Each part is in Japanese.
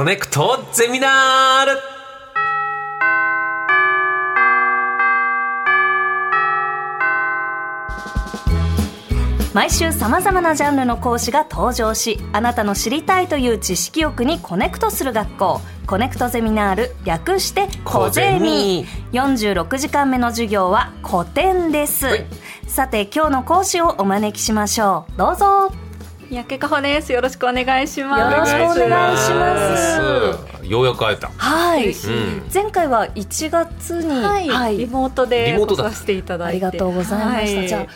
コネクトゼミナール。毎週さまざまなジャンルの講師が登場しあなたの知りたいという知識欲にコネクトする学校。コネクトゼミナール略してコゼミ。46時間目の授業は古典です、はい。さて今日の講師をお招きしましょう。どうぞ三宅かほです。よろしくお願いします。よろしくお願いします。ようやく会えた。はい、ん。前回は1月に、はい、リモートでリモートだ。来させていただいて、ありがとうございました、はい。じゃあ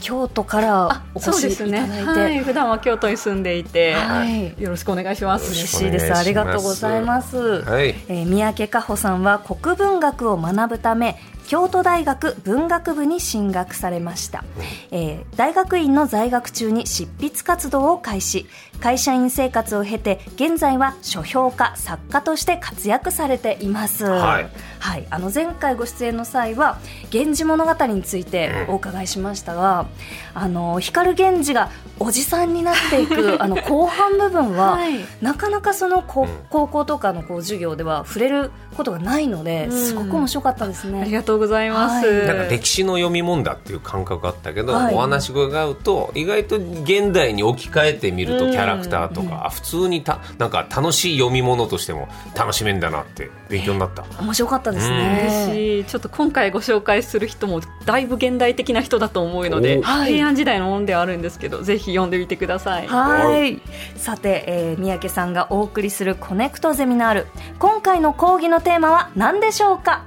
京都からあおそう越しいですね。ただいて、はい、普段は京都に住んでいて、はい。よろしくお願いします。嬉しいです。ありがとうございます、はい。えー三宅佳穂さんは国文学を学ぶため京都大学文学部に進学されました、えー大学院の在学中に執筆活動を開始。会社員生活を経て現在は書評家作家として活躍されています。はい。はい、あの前回ご出演の際は「源氏物語」についてお伺いしましたが、あの光源氏がおじさんになっていく あの後半部分は、はい。なかなかそのこ高校とかのこう授業では触れることがないので、ん。すごく面白かったですね。ありがとうございます。はいなんか歴史の読み物だっていう感覚あったけど、はいお話伺うと意外と現代に置き換えてみるとキャラクターとか、あ普通にたなんか楽しい読み物としても楽しめんだなって勉強になった、面白かったです嬉ね。しいちょっと今回ご紹介する人もだいぶ現代的な人だと思うので、おはい平安時代のものではあるんですけどぜひ読んでみてください。はい。さて、えー三宅さんがお送りするコネクトゼミナール。今回の講義のテーマは何でしょうか？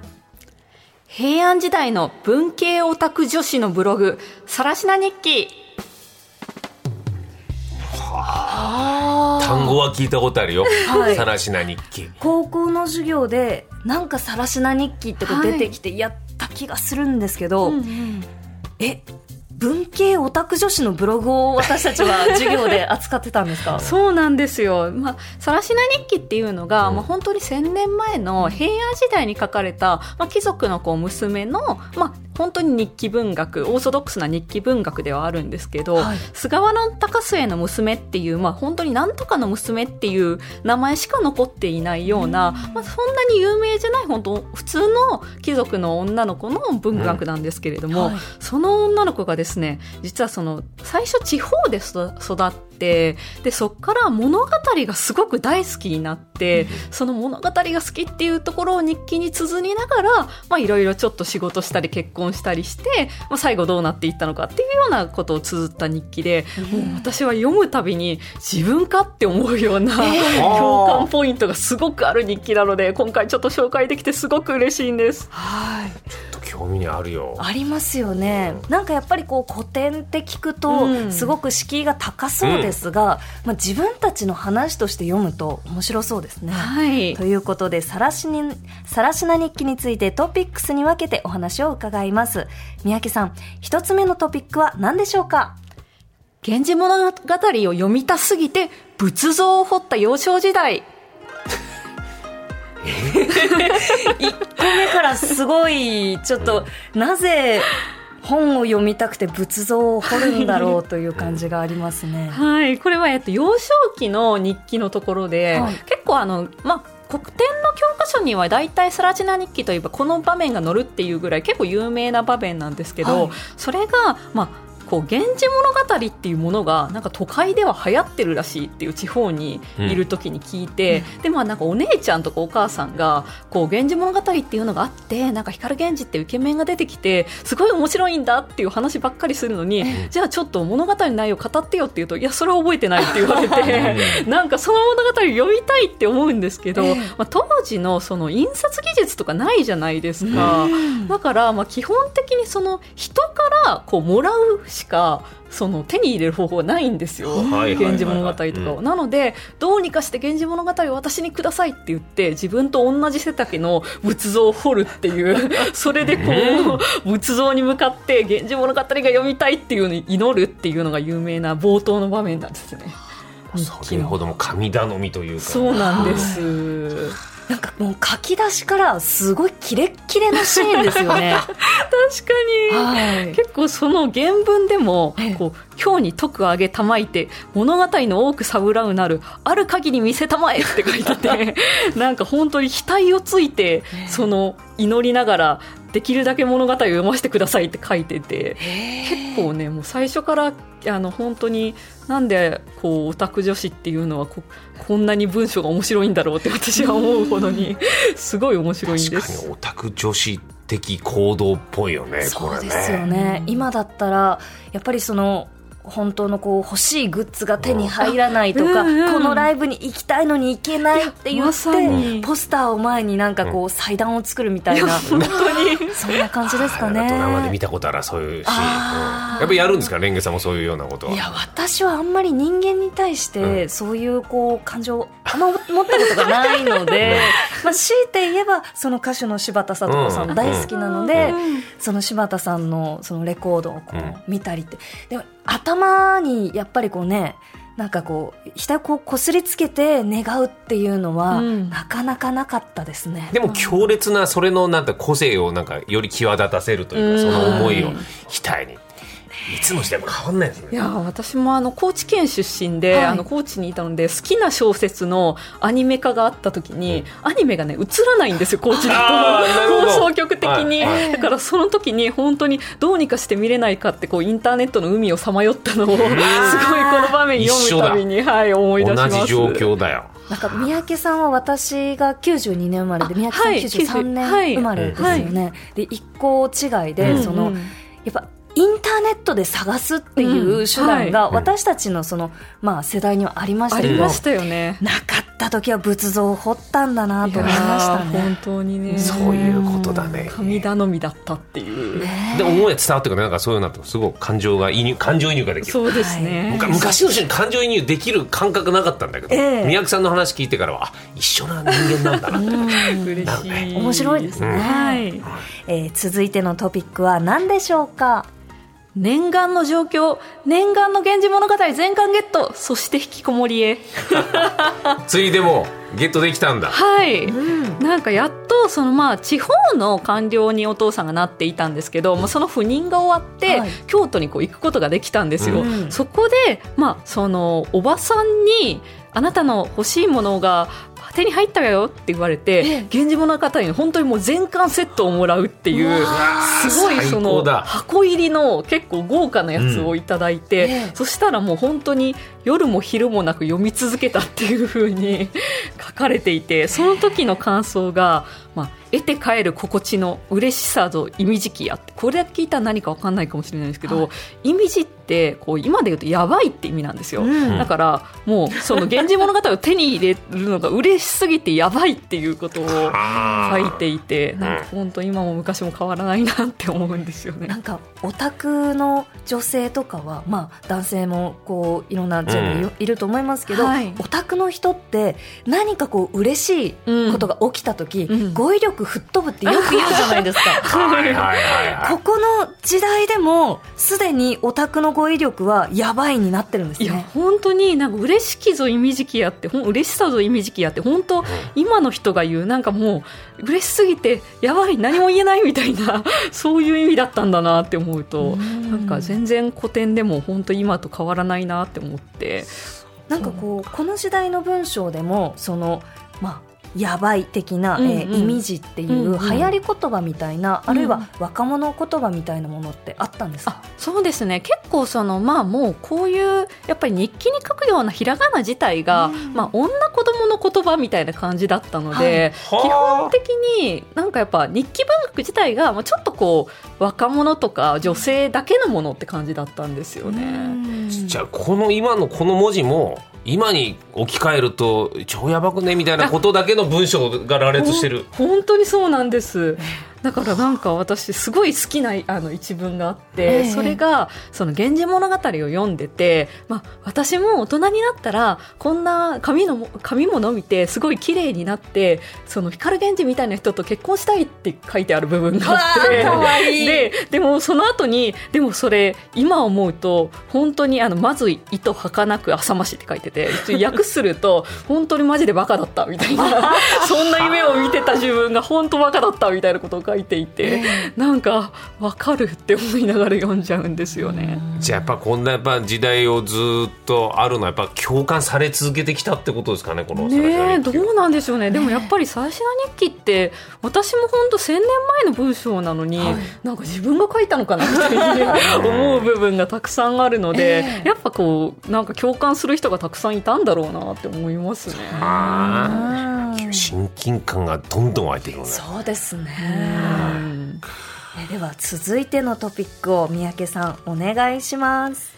平安時代の文系オタク女子のブログ「さらしな日記。単語は聞いたことあるよ。はい。さらしな日記。高校の授業でなんかさらしな日記ってこうはい。出てきてやった気がするんですけど、うん。え文系オタク女子のブログを私たちは授業で扱ってたんですか？そうなんですよ。まあ、さらしな日記っていうのが、うんまあ、本当に1000年前の平安時代に書かれた、まあ、貴族のこう娘の、まあ、本当に日記文学、オーソドックスな日記文学ではあるんですけど、はい。菅原高末の娘っていう、まあ、本当になんとかの娘っていう名前しか残っていないような、まあ、そんなに有名じゃない本当普通の貴族の女の子の文学なんですけれども、はい。その女の子がですね実はその最初地方で育育ってでそっから物語がすごく大好きになって、その物語が好きっていうところを日記に綴りながらまあいろいろちょっと仕事したり結婚したりして、まあ、最後どうなっていったのかっていうようなことを綴った日記で、もう私は読むたびに自分かって思うような、共感ポイントがすごくある日記なので今回ちょっと紹介できてすごく嬉しいんです。はい。ちょっと興味にあるよ。ありますよね、なんかやっぱりこう古典って聞くと、うん。すごく敷居が高そうですが、まあ、自分たちの話として読むと面白そうですね。はいということで、さらしに、さらしな日記についてトピックスに分けてお話を伺います。三宅さん、一つ目のトピックは何でしょうか？源氏物語を読みたすぎて仏像を彫った幼少時代 1個目からすごい、ちょっと、なぜ本を読みたくて仏像を彫るんだろうという感じがありますね。はい。これは、えっと、幼少期の日記のところで、はい。結構あのまあ国典の教科書には大体サラチナ日記といえばこの場面が載るっていうぐらい結構有名な場面なんですけど、はい。それがまあこう源氏物語っていうものがなんか都会では流行ってるらしいっていう地方にいる時に聞いて、でまあなんかお姉ちゃんとかお母さんがこう源氏物語っていうのがあってなんか光源氏ってイケメンが出てきてすごい面白いんだっていう話ばっかりするのに、じゃあちょっと物語の内容語ってよって言うといやそれは覚えてないって言われて なんかその物語読みたいって思うんですけど、ええ。まあ、当時のその印刷技術とかないじゃないですか、だからまあ基本的にその人からこうもらうしかその手に入れる方法はないんですよ、はい源氏物語とかを、うん。なのでどうにかして源氏物語を私にくださいって言って自分と同じ背丈の仏像を彫るっていう それでこう仏像に向かって源氏物語が読みたいっていうのに祈るっていうのが有名な冒頭の場面なんですね。それほども神頼みというか。そうなんです。なんかもう書き出しからすごいキレッキレのシーンですよね。確かに、はい。結構その原文でもええこう今日に徳あげたまいて物語の多くさぶらうなるある限り見せたまえって書いてて なんか本当に額をついてその祈りながらできるだけ物語を読ませてくださいって書いてて結構ねもう最初からあの本当になんでこうオタク女子っていうのはここんなに文章が面白いんだろうって私は思うほどに すごい面白いんで確かす。にオタク女子的行動っぽいよねこれねそうですよね。今だったらやっぱりその本当のこう欲しいグッズが手に入らないとか、うんうんこのライブに行きたいのに行けないって言っいやまポスターを前になんかこう祭壇を作るみたいな、本当に。そんな感じですかあなんかドラマでね見。たことあるそういうシーン、うんやっぱりやるんですかレンゲさんもそういうようなことは。いや私はあんまり人間に対しうてそういうこう感情あんま持ったことがないので、まあ、強いて言えばその歌手の柴田聡子さうん。ん大好きなので、うん。その柴田さんのそのレコードをこうん。う見たりって、でも頭にやっぱりこうねなんかこう額をこうこすりつけて願うっていうのは、うん。なかなかなかったですね。でも強烈なそれのなんて個性をなんかより際立たせるというかその思いを額にいつの時代も変わんないですね。いや私もあの高知県出身で、はい。あの高知にいたので好きな小説のアニメ化があった時に、アニメがね映らないんですよ高知だと放送局的に、はい。はい。だからその時に本当にどうにかして見れないかってこうインターネットの海をさまよったのをすごいこの場面読むたびに、はい、思い出します。同じ状況だよ。なんか三宅さんは私が92年生まれで三宅さんはい93年生まれですよね。で一個違いで、うん。そのうん。やっぱインターネットで探すっていう手段がはい私たちのその、まあ、世代にはありましたけど、ありましたよね。なかった時は仏像を彫ったんだなと思いましたね。本当にね。そういうことだね神頼みだったっていう。で思いが伝わってくるなんかそういうのだとすごく感情が移入感情移入ができるそうですね。昔の人に感情移入できる感覚なかったんだけど、ええ宮城さんの話聞いてからはあ一緒な人間なんだなって 嬉しい。面白いですねはい。えー続いてのトピックは何でしょうか？念願の状況、念願の源氏物語全巻ゲット、そして引きこもりへ。ついでもゲットできたんだ。はい、なんかやっとそのまあ地方の官僚にお父さんがなっていたんですけど、まあ、その赴任が終わって、はい。京都にこう行くことができたんですよ、うん。そこで、まあ、そのおばさんにあなたの欲しいものが手に入ったよって言われてええ「源氏物語」の本当にもう全巻セットをもらうっていうすごいその箱入りの結構豪華なやつをいただいて、うん。ええ。そしたらもう本当に夜も昼もなく読み続けたっていう風に 書かれていてその時の感想が、まあ、得て帰る心地の嬉しさぞ意味時期やってこれだけ聞いたら何か分かんないかもしれないですけど、はい。意味地ってこう今で言うとやばいって意味なんですよ、うん。だからもうその「源氏物語」を手に入れるのが嬉しすぎてやばいっていうことを書いていてなんか本当今も昔も変わらないなって思うんですよね。なんかオタクの女性とかは、まあ、男性もこういろんなジェンルいる,、いると思いますけど、はいオタクの人って何かこう嬉しいことが起きた時、うん語彙力吹っ飛ぶってよく言うじゃないですか。ここの時代でもすでにオタクの語彙力はやばいになってるんですいやね。本当になんか嬉しきぞ意味時期やって嬉しさぞ意味時期やって本当、今の人が言うなんかもう嬉しすぎてやばい何も言えないみたいな そういう意味だったんだなって思うとうん。なんか全然古典でも本当今と変わらないなって思って。なんかこうこの時代の文章でもそのまあやばい的な、うんうん。えー意味字っていううんうん。流行り言葉みたいな、うん。あるいは若者言葉みたいなものってあったんですか？あ、そうですね。結構そのまあもうこういうやっぱり日記に書くようなひらがな自体が、うん。まあ女子供の言葉みたいな感じだったので、はい。基本的になんかやっぱ日記文学自体がまあちょっとこう若者とか女性だけのものって感じだったんですよね。うん。じゃあこの今のこの文字も今に置き換えると超やばくね？みたいなことだけの文章が羅列してる。本当にそうなんです。だからなんか私すごい好きなあの一文があって、ええ。それがその源氏物語を読んでて、まあ、私も大人になったらこんな髪のも髪も伸びてすごい綺麗になってその光源氏みたいな人と結婚したいって書いてある部分があって。いい。ででもその後にでもそれ今思うと本当にあのまず糸儚く浅ましって書いてて訳すると本当にマジでバカだったみたいな。そんな夢を見てた自分が本当バカだったみたいなことを書いていて、なんか分かるって思いながら読んじゃうんですよね。じゃあやっぱこんなやっぱ時代をずっとあるのはやっぱ共感され続けてきたってことですかねこのねどうなんでしょうね。でもやっぱり「最新の日記」って私も本当1000年前の文章なのに、なんか自分が書いたのかなって 思う部分がたくさんあるので、ええ。やっぱこうなんか共感する人がたくさんいたんだろうなって思いますね。親近感がどんどん湧いてくるね。そうですね。うんえでは続いてのトピックを三宅さんお願いします。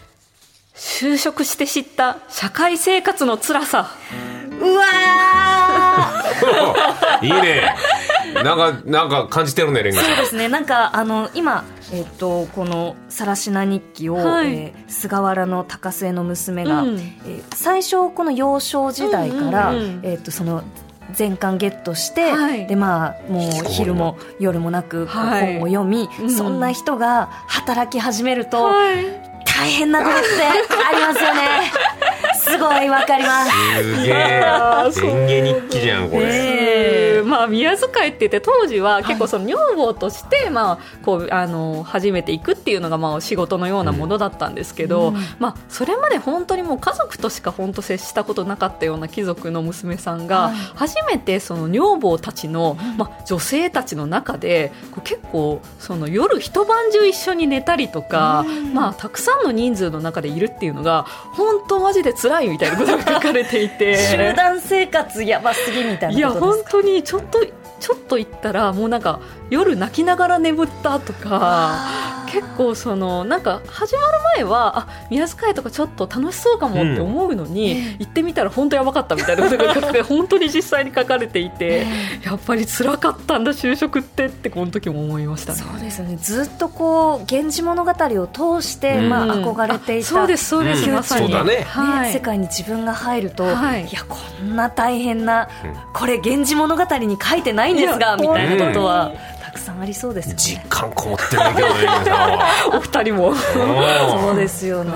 就職して知った社会生活の辛さ。うわー！いいね。なんかなんか感じてるねレンガそうですね。なんかあの今えっ、とこの「さらしな日記を」はい。えー菅原の高末の娘が、うん。えー最初この幼少時代から、うんうんうん。えっ、とその全巻ゲットして、はい。でまあもう昼も夜もなく本を読み、うん。そんな人が働き始めると、はい。大変なことってありますよね。すごいわかります。すげえ。あーそう。レンゲ日記じゃんこれ、え。ーまあ、宮遣いって言って当時は結構その女房として、まあ、こうあの初めて行くっていうのがまあ仕事のようなものだったんですけど、まあ、それまで本当にもう家族としか本当接したことなかったような貴族の娘さんがはい。初めてその女房たちの、まあ、女性たちの中で結構その夜一晩中一緒に寝たりとか、まあ、たくさんの人数の中でいるっていうのが本当マジで辛いみたいなことが書かれていて。集団生活やばすぎみたいいや本なことですか？当にちょっとちょっと行ったらもうなんか夜泣きながら眠ったとか結構そのなんか始まる前はあ宮遣いとかちょっと楽しそうかもって思うのに、行ってみたら本当やばかったみたいなことが書かれて 本当に実際に書かれていてやっぱり辛かったんだ就職ってってこの時も思いましたね。そうですよね。ずっとこう「源氏物語」を通して、うん。まあ、憧れていた、あそうですそうです、うん。まさに。ね。はい、世界に自分が入ると、はい。い、やこんな大変な、うん。これ「源氏物語」に書いてないんですがみたいなことは本たくさんありそうですよ実ね。感こもってるね今日のレンガさんは。お二人も。そうですよね。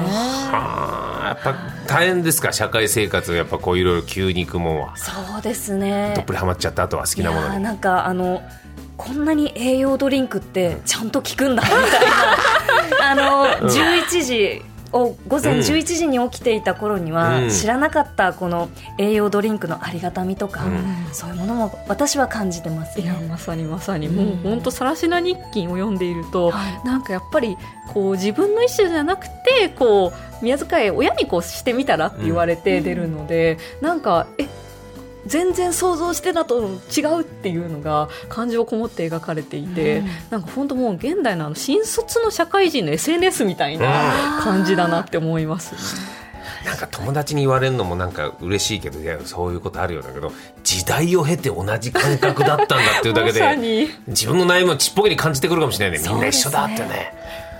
あーやっぱ大変ですか社会生活やっぱこういろいろ急に行くもんは。そうですね。どっぷりハマっちゃった後は好きなものなんかあのこんなに栄養ドリンクってちゃんと効くんだみたいな。あの11時を午前うん。11時に起きていた頃にはうん。知らなかったこの栄養ドリンクのありがたみとか、うん。そういうものも私は感じてますいやね。まさにまさに、うんもう本当さらしな日記を読んでいると、はい。なんかやっぱりこう自分の意思じゃなくてこう宮遣い親にこうしてみたらって言われて出るので、なんかえ全然想像してたと違うっていうのが感情こもって描かれていて、うん。なんか本当もう現代のあの新卒の社会人の SNS みたいな感じだなって思います、ね。なんか友達に言われるのもなんか嬉しいけどいやそういうことあるようだけど時代を経て同じ感覚だったんだっていうだけでに。自分の悩みをちっぽけに感じてくるかもしれないね。みんな一緒だってね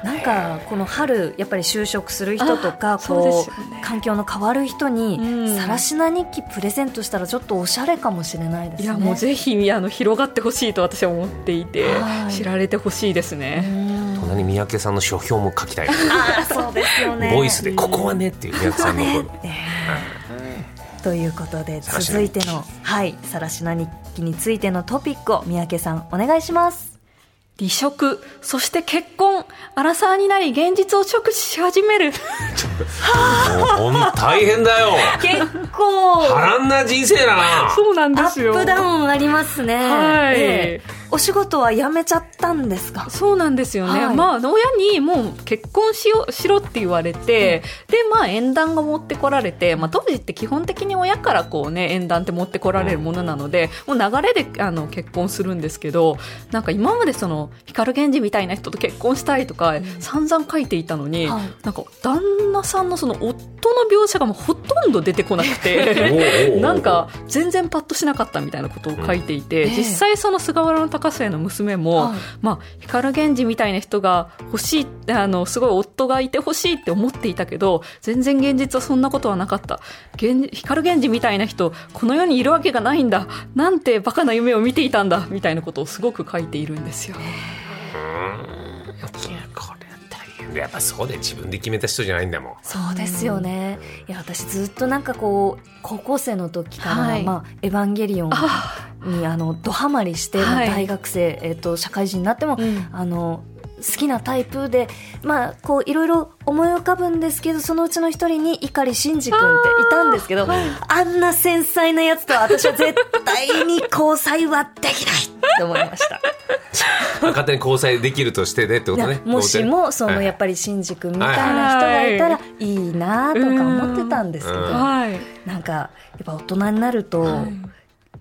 なんかこの春やっぱり就職する人とかこう環境の変わる人にうん。さらしな日記プレゼントしたらちょっとおしゃれかもしれないですね。いやもうぜひあの広がってほしいと私は思っていて、はい。知られてほしいですね。うん。隣に三宅さんの書評も書きたいあーそうですよね。ボイスで「ここはね」っていう三宅さんの声と。いうことで続いてのはいさらしな日記についてのトピックを三宅さんお願いします。離職、そして結婚、アラサーになり現実を直視し始める。も うほん大変だよ結構波乱な人生だなそうなんアですよ。ップダウンありますね。はいええお仕事は辞めちゃったんですか？そうなんですよね。はい。まあ、親にもう結婚しよう、しろって言われて、で、まあ、縁談が持ってこられて、まあ、当時って基本的に親からこうね、縁談って持ってこられるものなので、もう流れで、あの、結婚するんですけど、なんか今までその、光源氏みたいな人と結婚したいとか、散々書いていたのに、はい。なんか、旦那さんのその、夫の描写がもうほとんど出てこなくて、なんか全然パッとしなかったみたいなことを書いていて、ええ。実際その菅原の高博士の娘も、はい。まあ、光源氏みたいな人が欲しいあのすごい夫がいて欲しいって思っていたけど全然現実はそんなことはなかった。源光源氏みたいな人この世にいるわけがないんだ。なんてバカな夢を見ていたんだ。みたいなことをすごく書いているんですよ。いやっぱそうで自分で決めた人じゃないんだもん。そうですよね。いや、私ずっとなんかこう、高校生の時から、はい。まあ、エヴァンゲリオンに、あ。の、ドハマりして、はい。大学生、えっ、と、社会人になっても、うん。あの、好きなタイプで、まあ、こう、いろいろ思い浮かぶんですけど、そのうちの一人に碇シンジ君っていたんですけど、あんな繊細なやつとは私は絶対に交際はできないって思いました。勝手に交際できるとしてねってことね。もしもそのやっぱぱりシンジ君みたいな人がいたらいいなとか思ってたんですけど、うんはい。なんかやっぱ大人になると、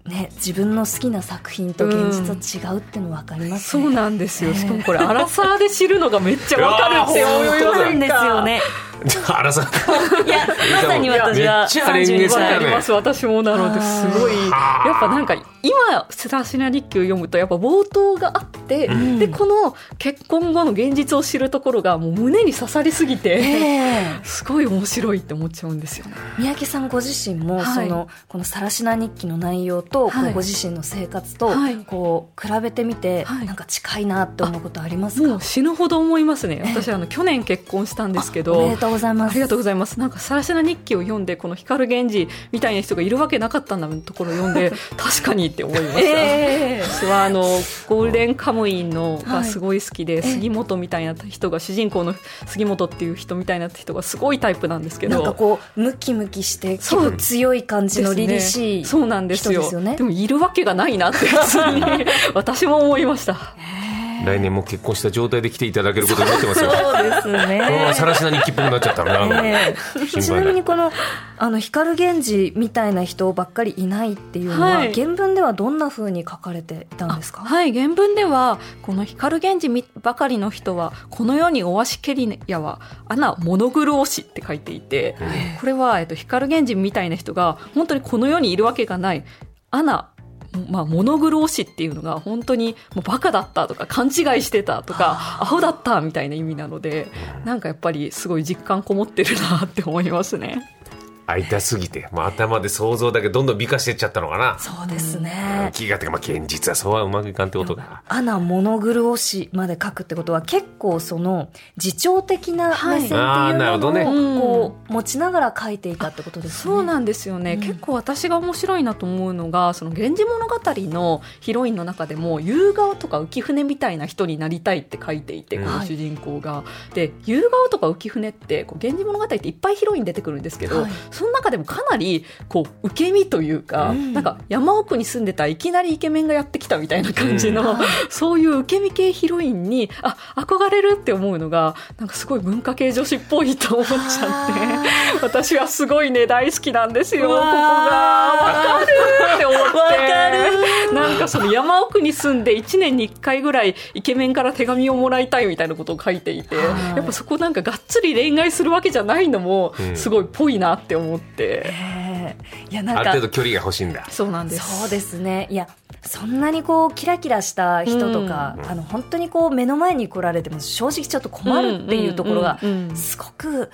ね、自分の好きな作品と現実は違うっていうの分かりますね。そうなんですよ。しかもこれアラサーで知るのがめっちゃわかるって思う なんですよね。あらさいや、まさに私はめっちゃレンゲ32さんやねわかります。私もなのですごい。はあやっぱなんか今セラシナ日記を読むとやっぱ冒頭があって、ん。でこの結婚後の現実を知るところがもう胸に刺さりすぎて、ええ。すごい面白いって思っちゃうんですよね。三宅さんご自身も、はい。そのこの「さらしな日記」の内容と、こはい。うご自身の生活と、はい。こう比べてみて、はい。なんか近いなって思うことありますか？死ぬほど思いますね。私あの去年結婚したんですけどおめでとうございます。ありがとうございます。なんかさらしな日記を読んでこの光源氏みたいな人がいるわけなかったんだのところを読んで 確かにって思いました、ええ私はあのゴールデンカムインのはいがすごい好きで、杉本みたいな人が主人公の杉本っていう人みたいな人がすごいタイプなんですけど。なんかこうムキムキして結そう構強い感じの凛々しい、ね。そうなんですよ。人ですよねでもいるわけがないなって普通に私も思いました来年も結婚した状態で来ていただけることになってますよ。そうですね。このままさらしな日記っぽくなっちゃったな、え。えちなみにこのあの光源氏みたいな人ばっかりいないっていうのは、はい。原文ではどんな風に書かれていたんですか？はい原文ではこの光源氏みばかりの人はこの世におわしけりやは穴物黒しって書いていてこれは、えっと、光源氏みたいな人が本当にこの世にいるわけがない穴まあ、物黒しっていうのが本当にもうバカだったとか勘違いしてたとかアホだったみたいな意味なのでなんかやっぱりすごい実感こもってるなって思いますね。会いたすぎて、まあ、頭で想像だけどんどん美化していっちゃったのかな。そうですね、気がてか、まあ、現実はそうはうまくいかんってことかアナ物黒しまで書くってことは結構その自重的な目線っていうあーなるほどね。ものをこう持ちながら書いていたってことですね。そうなんですよね、うん。結構私が面白いなと思うのが「その源氏物語」のヒロインの中でも夕顔とか浮舟みたいな人になりたいって書いていて、うん。この主人公が。で夕顔とか浮舟ってこう源氏物語っていっぱいヒロイン出てくるんですけど、はいその中でもかなりこう受け身というか、うん。なんか山奥に住んでたいきなりイケメンがやってきたみたいな感じの、そういう受け身系ヒロインにあ憧れるって思うのがなんかすごい文化系女子っぽいと思っちゃって私はすごいね大好きなんですよここが。わかるって思って。なんかその山奥に住んで1年に1回ぐらいイケメンから手紙をもらいたいみたいなことを書いていてはい。やっぱそこなんかがっつり恋愛するわけじゃないのもうん。すごいぽいなって思って、ええ。いやなんか。ある程度距離が欲しいんだ。そうなんです。そうですね。いやそんなにこうキラキラした人とか、うん。あの本当にこう目の前に来られても正直ちょっと困るっていうところがすごく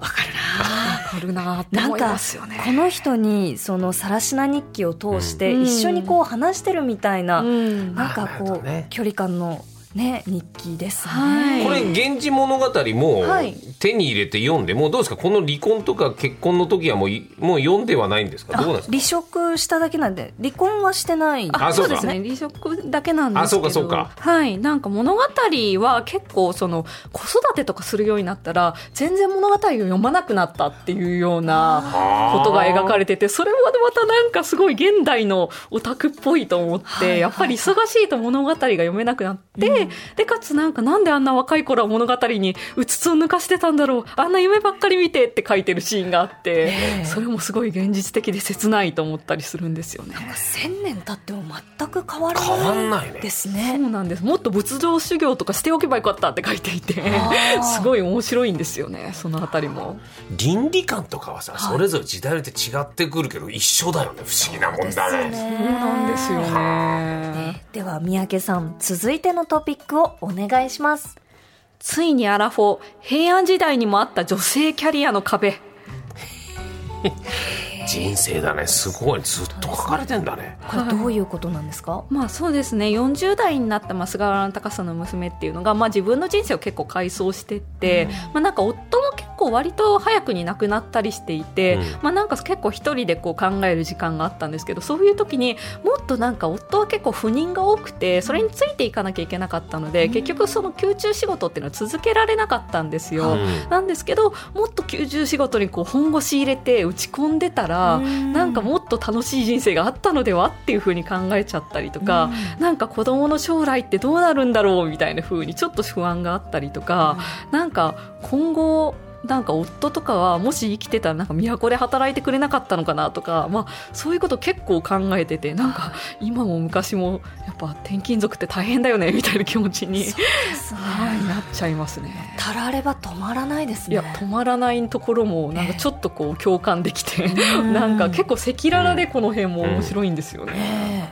わかるわかるなって思いななんかますよね。この人にその「さらしな日記」を通してうん。一緒にこう話してるみたいな、うん。なんかこう、どね。距離感のね日記ですね。はい。これ「源氏物語」もはい。手に入れて読んでもうどうですか？この離婚とか結婚の時はもういもう読んではないんですか？どうなんですか？離職しただけなんで離婚はしてないあそうかですね。離職だけなんですけど。あそうかそうか。はい。なんか物語は結構その子育てとかするようになったら全然物語を読まなくなったっていうようなことが描かれててそれもまたなんかすごい現代のオタクっぽいと思って、はい。やっぱり忙しいと物語が読めなくなって、て、で、かつなんかなんであんな若い頃は物語にうつつを抜かしてたんだろう、あんな夢ばっかり見てって書いてるシーンがあって、それもすごい現実的で切ないと思ったりするんですよね。千年経っても全く変わら変わんなないねいですそねうなんです。もっと仏像修行とかしておけばよかったって書いていてすごい面白いんですよね、そのあたりも。倫理観とかはさそれぞれ時代によって違ってくるけど一緒だよね不思議なもんだねそうなんですよね。では三宅さん続いてのトピックをお願いしますついにアラフォー、平安時代にもあった女性キャリアの壁。人生だね。すごい。ずっと書かれてんだね。これどういうことなんですか、まあそうですね。40代になったまあ菅原高さんの娘っていうのが、まあ、自分の人生を結構回想してって、まあ、なんか夫も結構割と早くに亡くなったりしていて、うん。まあ、なんか結構一人でこう考える時間があったんですけどそういう時にもっとなんか夫は結構不妊が多くてそれについていかなきゃいけなかったので、結局その宮中仕事っていうのは続けられなかったんですよ。うん。なんですけどもっと宮中仕事にこう本腰入れて打ち込んでたらうん。なんかもっと楽しい人生があったのではっていうふうに考えちゃったりとか、なんか子供の将来ってどうなるんだろうみたいな風にちょっと不安があったりとか、なんか今後なんか夫とかはもし生きてたらなんか都で働いてくれなかったのかなとか、まあ、そういうこと結構考えててなんか今も昔もやっぱ転勤族って大変だよねみたいな気持ちに、ね。はい、なっちゃいますね。たられば止まらないですね。いや止まらないところもなんかちょっとこう共感できて、ん。なんか結構赤裸々でこの辺も面白いんですよね。え。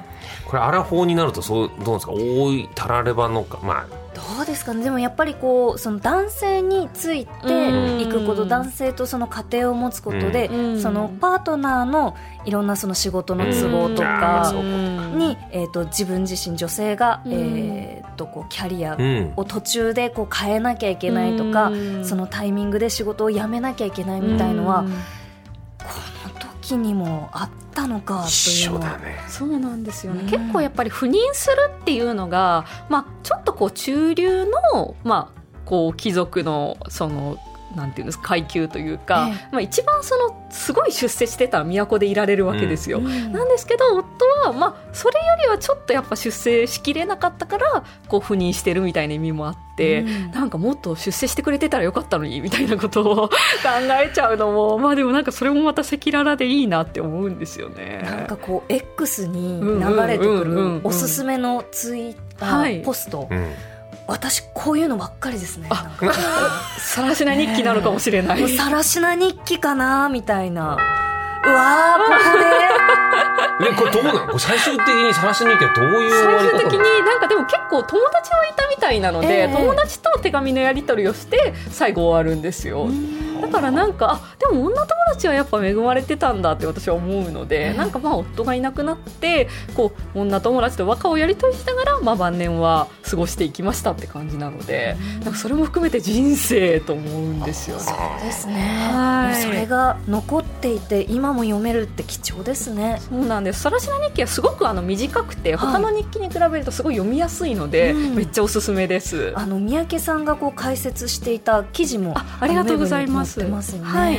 これアラフォーになるとそうどうなんですか？多いたらればのかまあえどうですかね。でもやっぱりこうその男性についていくことうん男性とその家庭を持つことで、うん。そのパートナーのいろんなその仕事の都合とかに、えー、と自分自身女性が、うん。えー、とこうキャリアうん。を途中でこう変えなきゃいけないとか、うん。そのタイミングで仕事を辞めなきゃいけないみたいのは、の時にもあったのかと一いうのは。緒だね。そうなんですよね、うん結構やっぱり不妊するっていうのが、まあ、ちょっとこう中流の、まあ、こう貴族のそのなんていうんですか階級というか、えまあ、一番そのすごい出世してたら都でいられるわけですよ。うんなんですけど夫は、まあ、それよりはちょっとやっぱ出世しきれなかったからこう不妊してるみたいな意味もあって、うん。なんかもっと出世してくれてたらよかったのにみたいなことを考えちゃうのも まあでもなんかそれもまた赤裸々でいいなって思うんですよね。なんかこう X に流れてくうんうんうん。うんるおすすめのツイッタはい。ーポスト、うん私こういうのばっかりですね。さらしな日記なのかもしれない。さらしな日記かなみたいな。うわーここで。ねこれどうなのこれ最終的にさらしに行ってどういう終わり方？最終的になんかでも結構友達はいたみたいなので、ええ。友達と手紙のやり取りをして最後終わるんですよ。だからなんかあでも女友達はやっぱ恵まれてたんだって私は思うので、なんかまあ夫がいなくなってこう女友達と和歌をやり取りしながら、まあ、晩年は過ごしていきましたって感じなので、なんかそれも含めて人生と思うんですよね。ですね。はい。それが残っていて今も読めるって貴重ですね。そうなんです。さらしな日記はすごくあの短くて、他の日記に比べるとすごい読みやすいので、うん。めっちゃおすすめです。あの三宅さんがこう解説していた記事もあありがとうございますますますね、はい。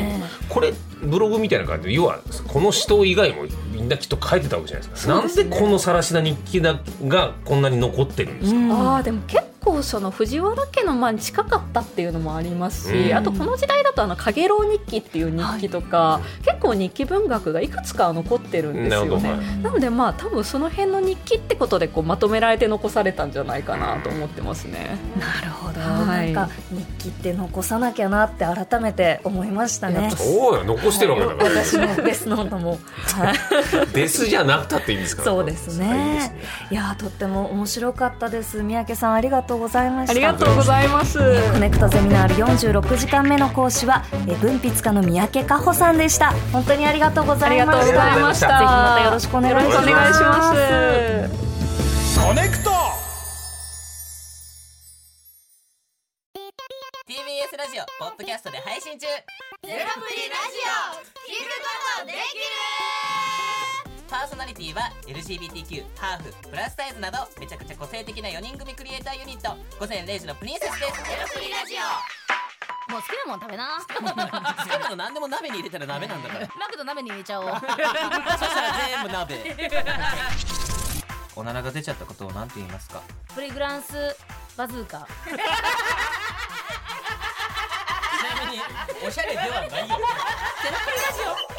これブログみたいな感じで要はこの人以外もみんなきっと書いてたわけじゃないですか。すね。なんでこのさらしな日記だがこんなに残ってるんですか、うん。ああでも結構その藤原家のまあ近かったっていうのもありますし、うん。あとこの時代だとあの影郎日記っていう日記とか、結構日記文学がいくつか残ってるんですよなるほど。ね。なのでまあ多分その辺の日記ってことでこうまとめられて残されたんじゃないかなと思ってますね。なるほど、はい。なんか日記って残さなきゃなって改めて思いましたね。やっぱそうよ。残してるわけだから、私のデスノートも、はい、デスじゃなくたっていいんですから。そうですいいね。いやーとっても面白かったです。三宅さんありがとうございました。ありがとうございます。コネクトゼミナール46時間目の講師はえ文筆家の三宅香帆さんでした。本当にありがとうござありがとうごいましたざいました。ぜひまたよろしくお願いします。よろしくお願いします。コネクト TBS ラジオポッドキャストで配信中。ゼロプリソナリティは LGBTQ ハーフプラスサイズなどめちゃくちゃ個性的な4人組クリエイターユニット。午前0時のプリンセスです。ゼロプリラジオもう好きなもん食べな。好きなの何でも鍋に入れたら鍋なんだから。マクド鍋に入れちゃおう。そしたら全部鍋。おならが出ちゃったことを何て言いますか？プリグランスバズーカ。ちなみにおしゃれではない。よゼロプリラジ